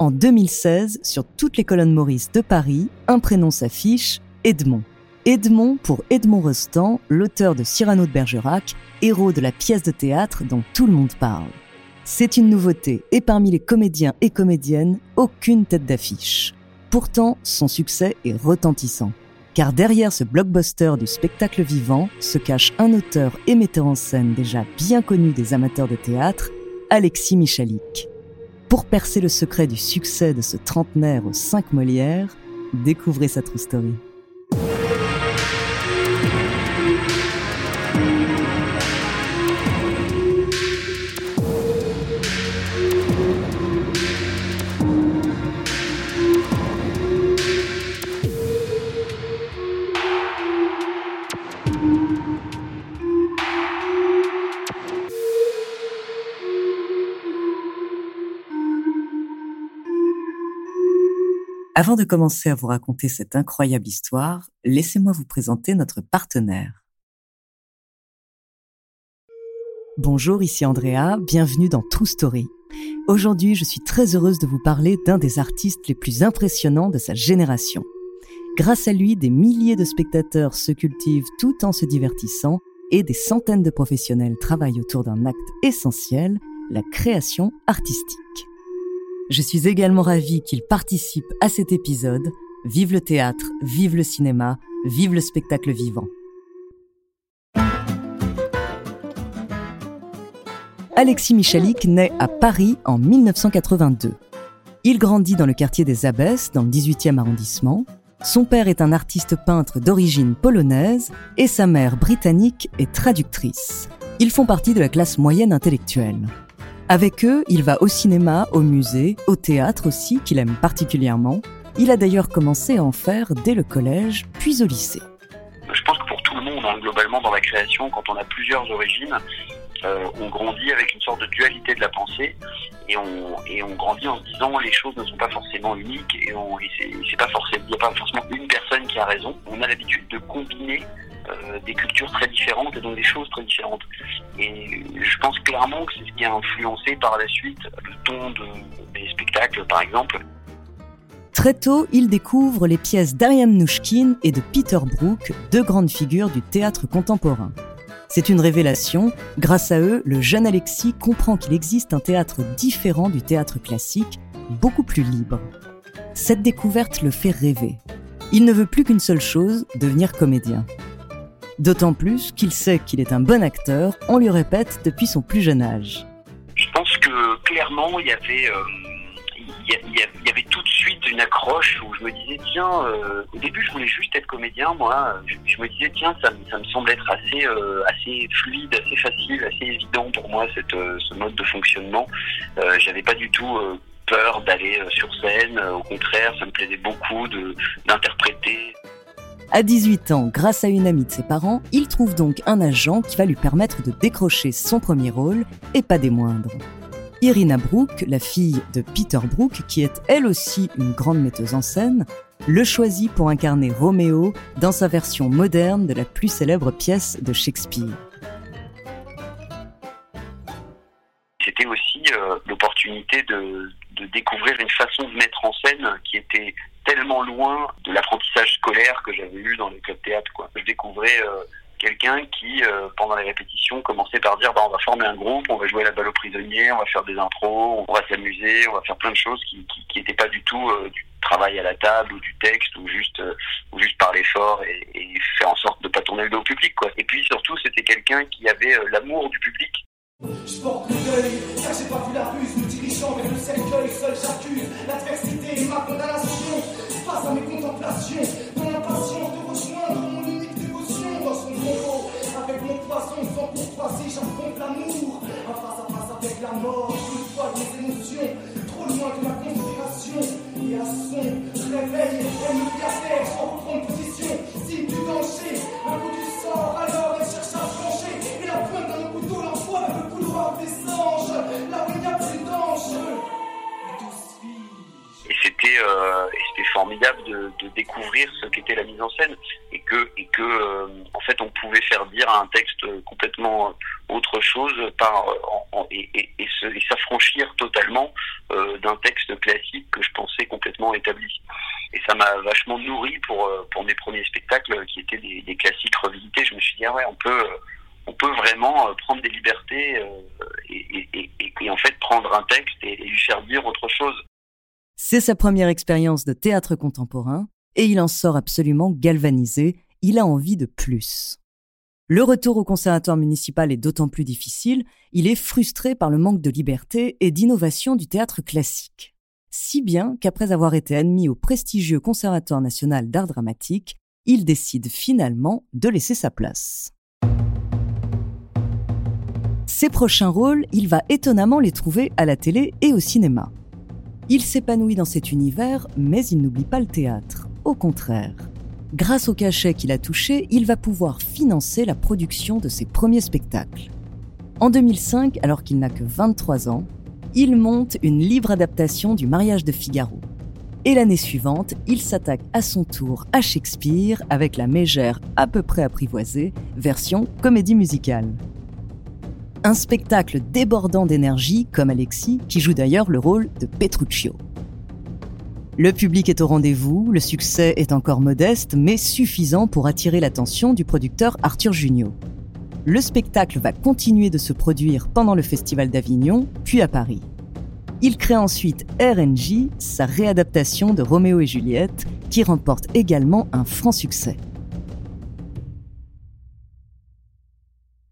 En 2016, sur toutes les colonnes Maurice de Paris, un prénom s'affiche, Edmond. Edmond pour Edmond Rostand, l'auteur de Cyrano de Bergerac, héros de la pièce de théâtre dont tout le monde parle. C'est une nouveauté et parmi les comédiens et comédiennes, aucune tête d'affiche. Pourtant, son succès est retentissant. Car derrière ce blockbuster du spectacle vivant se cache un auteur et metteur en scène déjà bien connu des amateurs de théâtre, Alexis Michalik. Pour percer le secret du succès de ce trentenaire aux cinq Molières, découvrez sa true story. Avant de commencer à vous raconter cette incroyable histoire, laissez-moi vous présenter notre partenaire. Bonjour, ici Andrea, bienvenue dans True Story. Aujourd'hui, je suis très heureuse de vous parler d'un des artistes les plus impressionnants de sa génération. Grâce à lui, des milliers de spectateurs se cultivent tout en se divertissant et des centaines de professionnels travaillent autour d'un acte essentiel, la création artistique. Je suis également ravie qu'il participe à cet épisode. Vive le théâtre, vive le cinéma, vive le spectacle vivant. Alexis Michalik naît à Paris en 1982. Il grandit dans le quartier des Abbesses, dans le 18e arrondissement. Son père est un artiste peintre d'origine polonaise et sa mère britannique est traductrice. Ils font partie de la classe moyenne intellectuelle. Avec eux, il va au cinéma, au musée, au théâtre aussi, qu'il aime particulièrement. Il a d'ailleurs commencé à en faire dès le collège, puis au lycée. Je pense que pour tout le monde, hein, globalement dans la création, quand on a plusieurs origines, euh, on grandit avec une sorte de dualité de la pensée et on, grandit en se disant les choses ne sont pas forcément uniques et, il n'y a pas forcément une personne qui a raison. On a l'habitude de combiner des cultures très différentes et donc des choses très différentes. Et je pense clairement que c'est ce qui a influencé par la suite le ton des spectacles, par exemple. Très tôt, il découvre les pièces d'Ariam Nouchkine et de Peter Brook, deux grandes figures du théâtre contemporain. C'est une révélation. Grâce à eux, le jeune Alexis comprend qu'il existe un théâtre différent du théâtre classique, beaucoup plus libre. Cette découverte le fait rêver. Il ne veut plus qu'une seule chose, devenir comédien. D'autant plus qu'il sait qu'il est un bon acteur, on lui répète depuis son plus jeune âge. Je pense que clairement, il y avait, euh, il, y avait tout de suite une accroche où je me disais, tiens, euh, au début, je voulais juste être comédien, moi. Je, me disais, tiens, ça, me semble être assez, euh, assez fluide, assez facile, assez évident pour moi, cette, ce mode de fonctionnement. J'avais pas du tout peur d'aller sur scène. Au contraire, ça me plaisait beaucoup d'interpréter. À 18 ans, grâce à une amie de ses parents, il trouve donc un agent qui va lui permettre de décrocher son premier rôle, et pas des moindres. Irina Brook, la fille de Peter Brook, qui est elle aussi une grande metteuse en scène, le choisit pour incarner Roméo dans sa version moderne de la plus célèbre pièce de Shakespeare. L'opportunité de, découvrir une façon de mettre en scène qui était tellement loin de l'apprentissage scolaire que j'avais eu dans les clubs théâtre. Quoi. Je découvrais euh, quelqu'un qui, euh, pendant les répétitions, commençait par dire bah, on va former un groupe, on va jouer la balle aux prisonniers, on va faire des intros, on va s'amuser, on va faire plein de choses qui n'étaient pas du tout euh, du travail à la table ou du texte ou juste ou juste parler fort et, et, faire en sorte de pas tourner le dos au public. Quoi. Et puis surtout, c'était quelqu'un qui avait l'amour du public. Je porte le deuil, car j'ai pas vu la ruse, me dirigeant vers le cercueil, seul j'accuse. L'adversité et ma condamnation. Face à mes contemplations, dans l'impatience de rejoindre mon unique dévotion. Dans son tombeau, avec mon poisson sans courtoisie, j'affronte l'amour, en face à face avec la mort, je fois mes émotions, trop loin de la conspiration, et à son réveil, elle me terre, sans reprendre de, découvrir ce qu'était la mise en scène et que et que euh, en fait on pouvait faire dire un texte complètement autre chose par et, s'affranchir totalement d'un texte classique que je pensais complètement établi. Et ça m'a vachement nourri pour pour mes premiers spectacles qui étaient des, classiques revisités. Je me suis dit ah ouais on peut on peut vraiment euh, prendre des libertés euh, et, en fait prendre un texte et, lui faire dire autre chose. C'est sa première expérience de théâtre contemporain et il en sort absolument galvanisé, il a envie de plus. Le retour au conservatoire municipal est d'autant plus difficile, il est frustré par le manque de liberté et d'innovation du théâtre classique. Si bien qu'après avoir été admis au prestigieux Conservatoire national d'art dramatique, il décide finalement de laisser sa place. Ses prochains rôles, il va étonnamment les trouver à la télé et au cinéma. Il s'épanouit dans cet univers, mais il n'oublie pas le théâtre. Au contraire. Grâce au cachet qu'il a touché, il va pouvoir financer la production de ses premiers spectacles. En 2005, alors qu'il n'a que 23 ans, il monte une libre adaptation du mariage de Figaro. Et l'année suivante, il s'attaque à son tour à Shakespeare avec la mégère à peu près apprivoisée, version comédie musicale. Un spectacle débordant d'énergie comme Alexis, qui joue d'ailleurs le rôle de Petruccio. Le public est au rendez-vous, le succès est encore modeste, mais suffisant pour attirer l'attention du producteur Arthur Junio. Le spectacle va continuer de se produire pendant le Festival d'Avignon, puis à Paris. Il crée ensuite RNJ, sa réadaptation de Roméo et Juliette, qui remporte également un franc succès.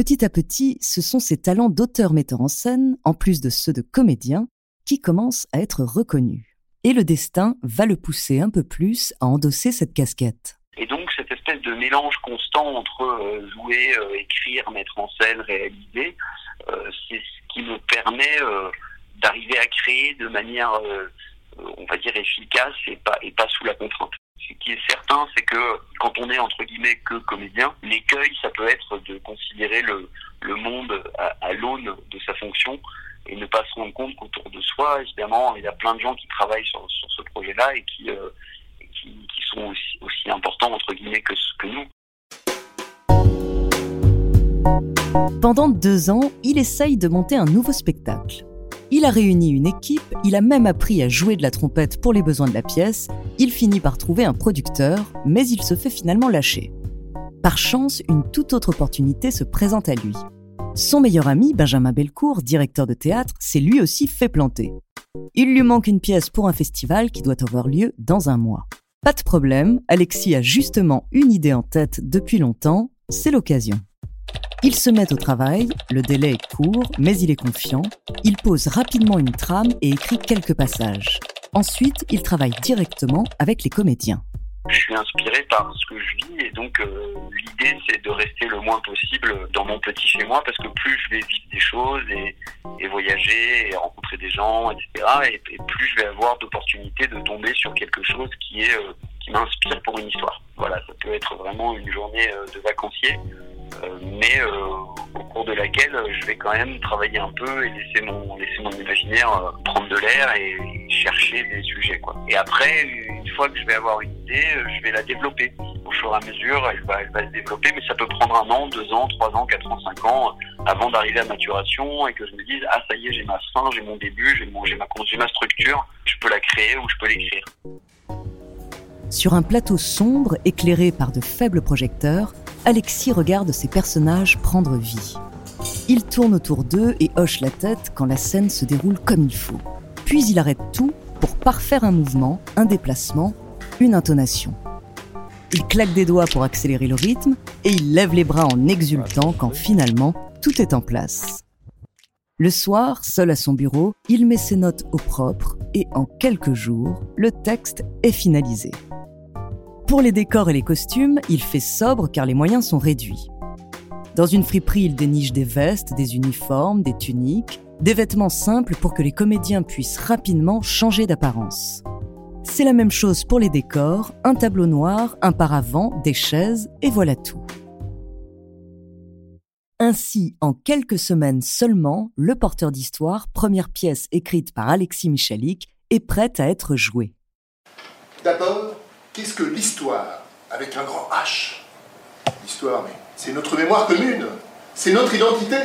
Petit à petit, ce sont ses talents d'auteur-metteur en scène, en plus de ceux de comédien, qui commencent à être reconnus. Et le destin va le pousser un peu plus à endosser cette casquette. Et donc cette espèce de mélange constant entre euh, jouer, euh, écrire, mettre en scène, réaliser, euh, c'est ce qui me permet d'arriver à créer de manière, on va dire, efficace et pas, et pas sous la contrainte. Ce qui est certain, c'est que quand on est entre guillemets que comédien, l'écueil, ça peut être de considérer le, le monde à, l'aune de sa fonction et ne pas se rendre compte qu'autour de soi, évidemment, il y a plein de gens qui travaillent sur, sur ce projet-là et qui, euh, qui, sont aussi, aussi, importants entre guillemets que nous. Pendant deux ans, il essaye de monter un nouveau spectacle. Il a réuni une équipe, il a même appris à jouer de la trompette pour les besoins de la pièce, il finit par trouver un producteur, mais il se fait finalement lâcher. Par chance, une toute autre opportunité se présente à lui. Son meilleur ami, Benjamin Belcourt, directeur de théâtre, s'est lui aussi fait planter. Il lui manque une pièce pour un festival qui doit avoir lieu dans un mois. Pas de problème, Alexis a justement une idée en tête depuis longtemps, c'est l'occasion. Il se met au travail, le délai est court, mais il est confiant. Il pose rapidement une trame et écrit quelques passages. Ensuite, il travaille directement avec les comédiens. Je suis inspiré par ce que je vis et donc euh, l'idée c'est de rester le moins possible dans mon petit chez moi parce que plus je vais vivre des choses et, voyager et rencontrer des gens, etc. Et, plus je vais avoir d'opportunités de tomber sur quelque chose qui euh, qui m'inspire pour une histoire. Voilà, ça peut être vraiment une journée euh, de vacancier mais euh, au cours de laquelle euh, je vais quand même travailler un peu et laisser mon, laisser mon imaginaire prendre de l'air et chercher des sujets. Quoi. Et après, une fois que je vais avoir une idée, je vais la développer. Au fur et à mesure, elle va, elle va se développer, mais ça peut prendre un an, deux ans, trois ans, quatre ans, cinq ans avant d'arriver à maturation et que je me dise ah ça y est, j'ai ma fin, j'ai mon début, j'ai ma, j'ai ma structure, je peux la créer ou je peux l'écrire. Sur un plateau sombre éclairé par de faibles projecteurs, Alexis regarde ses personnages prendre vie. Il tourne autour d'eux et hoche la tête quand la scène se déroule comme il faut. Puis il arrête tout pour parfaire un mouvement, un déplacement, une intonation. Il claque des doigts pour accélérer le rythme et il lève les bras en exultant quand finalement tout est en place. Le soir, seul à son bureau, il met ses notes au propre et en quelques jours, le texte est finalisé. Pour les décors et les costumes, il fait sobre car les moyens sont réduits. Dans une friperie, il déniche des vestes, des uniformes, des tuniques, des vêtements simples pour que les comédiens puissent rapidement changer d'apparence. C'est la même chose pour les décors, un tableau noir, un paravent, des chaises, et voilà tout. Ainsi, en quelques semaines seulement, Le Porteur d'Histoire, première pièce écrite par Alexis Michalik, est prête à être jouée. Qu'est-ce que l'histoire avec un grand H? L'histoire, mais c'est notre mémoire commune, c'est notre identité,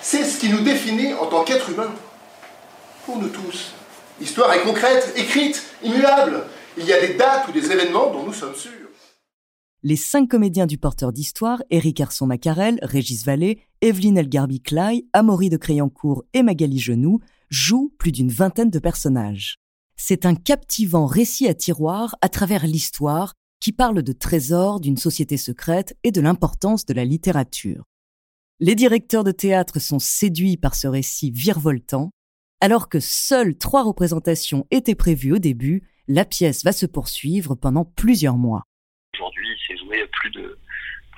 c'est ce qui nous définit en tant qu'être humain. Pour nous tous, l'histoire est concrète, écrite, immuable. Il y a des dates ou des événements dont nous sommes sûrs. Les cinq comédiens du porteur d'histoire, Éric Arson-Macarel, Régis Vallée, Evelyne Elgarbi-Clay, Amaury de Créancourt et Magali Genoux, jouent plus d'une vingtaine de personnages. C'est un captivant récit à tiroir à travers l'histoire qui parle de trésors, d'une société secrète et de l'importance de la littérature. Les directeurs de théâtre sont séduits par ce récit virevoltant. Alors que seules trois représentations étaient prévues au début, la pièce va se poursuivre pendant plusieurs mois. Aujourd'hui, c'est joué plus de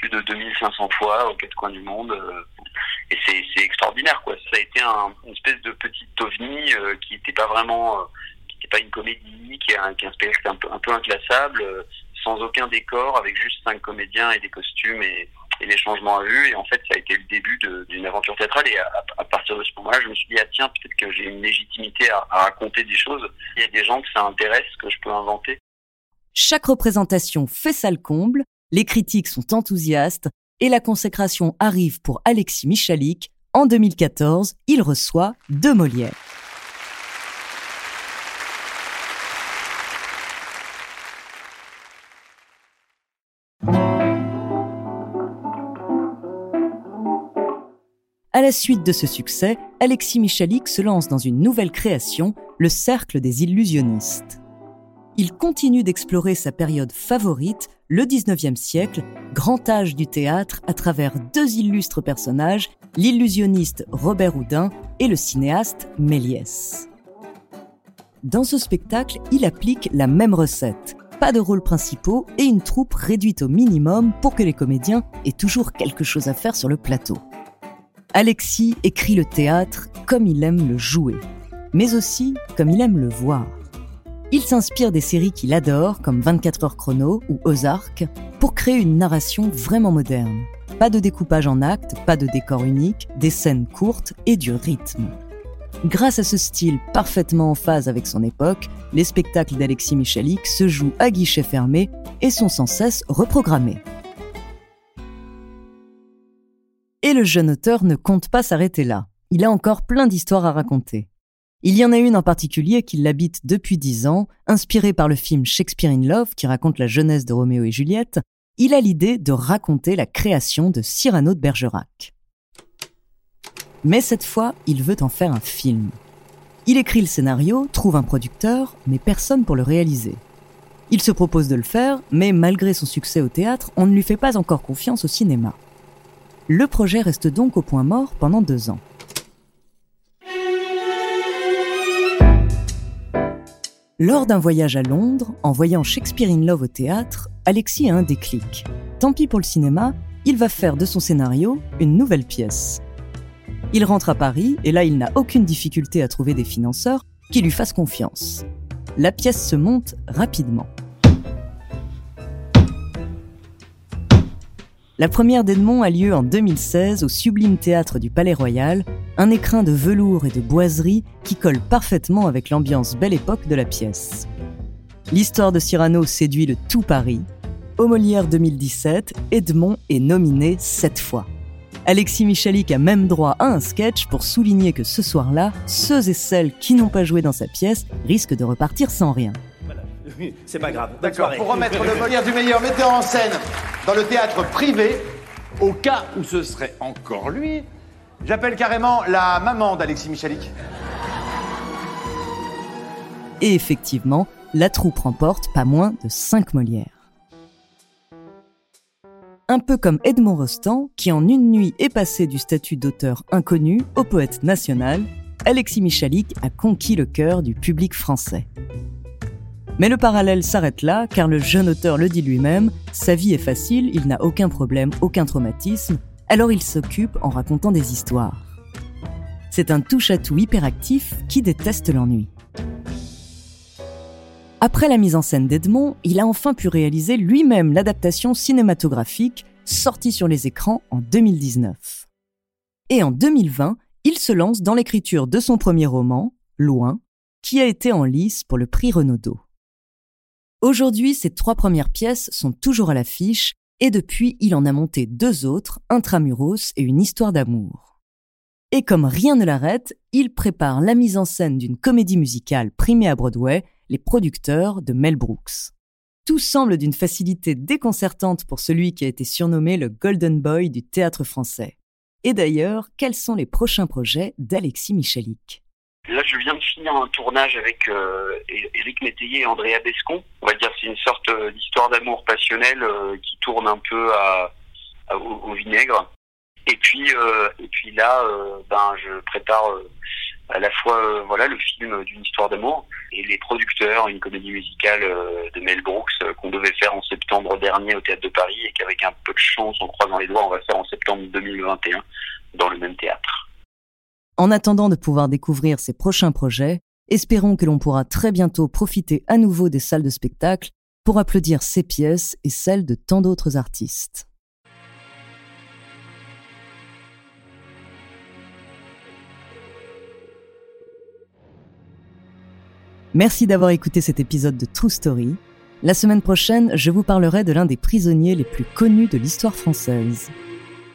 plus de 2500 fois aux quatre coins du monde. Euh, et c'est extraordinaire, quoi. Ça a été un, une espèce de petit ovni euh, qui n'était pas vraiment, euh, pas une comédie, qui est un, spectacle un peu, un peu inclassable, sans aucun décor, avec juste cinq comédiens et des costumes et, et les changements à vue. Et en fait, ça a été le début d'une aventure théâtrale. Et à, partir de ce moment-là, je me suis dit, ah tiens, peut-être que j'ai une légitimité à, à raconter des choses. Il y a des gens que ça intéresse, que je peux inventer. Chaque représentation fait salle comble, les critiques sont enthousiastes et la consécration arrive pour Alexis Michalik. En 2014, il reçoit deux Molières. À la suite de ce succès, Alexis Michalik se lance dans une nouvelle création, le Cercle des illusionnistes. Il continue d'explorer sa période favorite, le 19e siècle, grand âge du théâtre, à travers deux illustres personnages, l'illusionniste Robert Houdin et le cinéaste Méliès. Dans ce spectacle, il applique la même recette. Pas de rôles principaux et une troupe réduite au minimum pour que les comédiens aient toujours quelque chose à faire sur le plateau. Alexis écrit le théâtre comme il aime le jouer, mais aussi comme il aime le voir. Il s'inspire des séries qu'il adore, comme 24 heures chrono ou Ozark, pour créer une narration vraiment moderne. Pas de découpage en actes, pas de décor unique, des scènes courtes et du rythme. Grâce à ce style parfaitement en phase avec son époque, les spectacles d'Alexis Michalik se jouent à guichet fermé et sont sans cesse reprogrammés. Et le jeune auteur ne compte pas s'arrêter là. Il a encore plein d'histoires à raconter. Il y en a une en particulier qui l'habite depuis dix ans, inspirée par le film Shakespeare in Love qui raconte la jeunesse de Roméo et Juliette. Il a l'idée de raconter la création de Cyrano de Bergerac. Mais cette fois, il veut en faire un film. Il écrit le scénario, trouve un producteur, mais personne pour le réaliser. Il se propose de le faire, mais malgré son succès au théâtre, on ne lui fait pas encore confiance au cinéma. Le projet reste donc au point mort pendant deux ans. Lors d'un voyage à Londres, en voyant Shakespeare in Love au théâtre, Alexis a un déclic. Tant pis pour le cinéma, il va faire de son scénario une nouvelle pièce. Il rentre à Paris et là il n'a aucune difficulté à trouver des financeurs qui lui fassent confiance. La pièce se monte rapidement. La première d'Edmond a lieu en 2016 au Sublime Théâtre du Palais Royal, un écrin de velours et de boiserie qui colle parfaitement avec l'ambiance belle époque de la pièce. L'histoire de Cyrano séduit le tout Paris. Au Molière 2017, Edmond est nominé sept fois. Alexis Michalik a même droit à un sketch pour souligner que ce soir-là, ceux et celles qui n'ont pas joué dans sa pièce risquent de repartir sans rien. C'est pas grave. D'accord, pour remettre le Molière du meilleur metteur en scène dans le théâtre privé, au cas où ce serait encore lui, j'appelle carrément la maman d'Alexis Michalik. Et effectivement, la troupe remporte pas moins de 5 Molières. Un peu comme Edmond Rostand, qui en une nuit est passé du statut d'auteur inconnu au poète national, Alexis Michalik a conquis le cœur du public français. Mais le parallèle s'arrête là, car le jeune auteur le dit lui-même, sa vie est facile, il n'a aucun problème, aucun traumatisme, alors il s'occupe en racontant des histoires. C'est un touche-à-tout hyperactif qui déteste l'ennui. Après la mise en scène d'Edmond, il a enfin pu réaliser lui-même l'adaptation cinématographique sortie sur les écrans en 2019. Et en 2020, il se lance dans l'écriture de son premier roman, Loin, qui a été en lice pour le prix Renaudot. Aujourd'hui, ces trois premières pièces sont toujours à l'affiche et depuis, il en a monté deux autres, Intramuros et une histoire d'amour. Et comme rien ne l'arrête, il prépare la mise en scène d'une comédie musicale primée à Broadway, Les producteurs de Mel Brooks. Tout semble d'une facilité déconcertante pour celui qui a été surnommé le Golden Boy du théâtre français. Et d'ailleurs, quels sont les prochains projets d'Alexis Michalik? Là, je viens de finir un tournage avec euh, Éric Métayer et Andrea Bescon. On va dire c'est une sorte euh, d'histoire d'amour passionnel euh, qui tourne un peu à, au, vinaigre. Et puis, euh, et puis là, ben, je prépare à la fois euh, voilà le film d'une histoire d'amour et les producteurs, une comédie musicale euh, de Mel Brooks euh, qu'on devait faire en septembre dernier au Théâtre de Paris et qu'avec un peu de chance, en croisant les doigts, on va faire en septembre 2021 dans le même théâtre. En attendant de pouvoir découvrir ses prochains projets, espérons que l'on pourra très bientôt profiter à nouveau des salles de spectacle pour applaudir ses pièces et celles de tant d'autres artistes. Merci d'avoir écouté cet épisode de True Story. La semaine prochaine, je vous parlerai de l'un des prisonniers les plus connus de l'histoire française.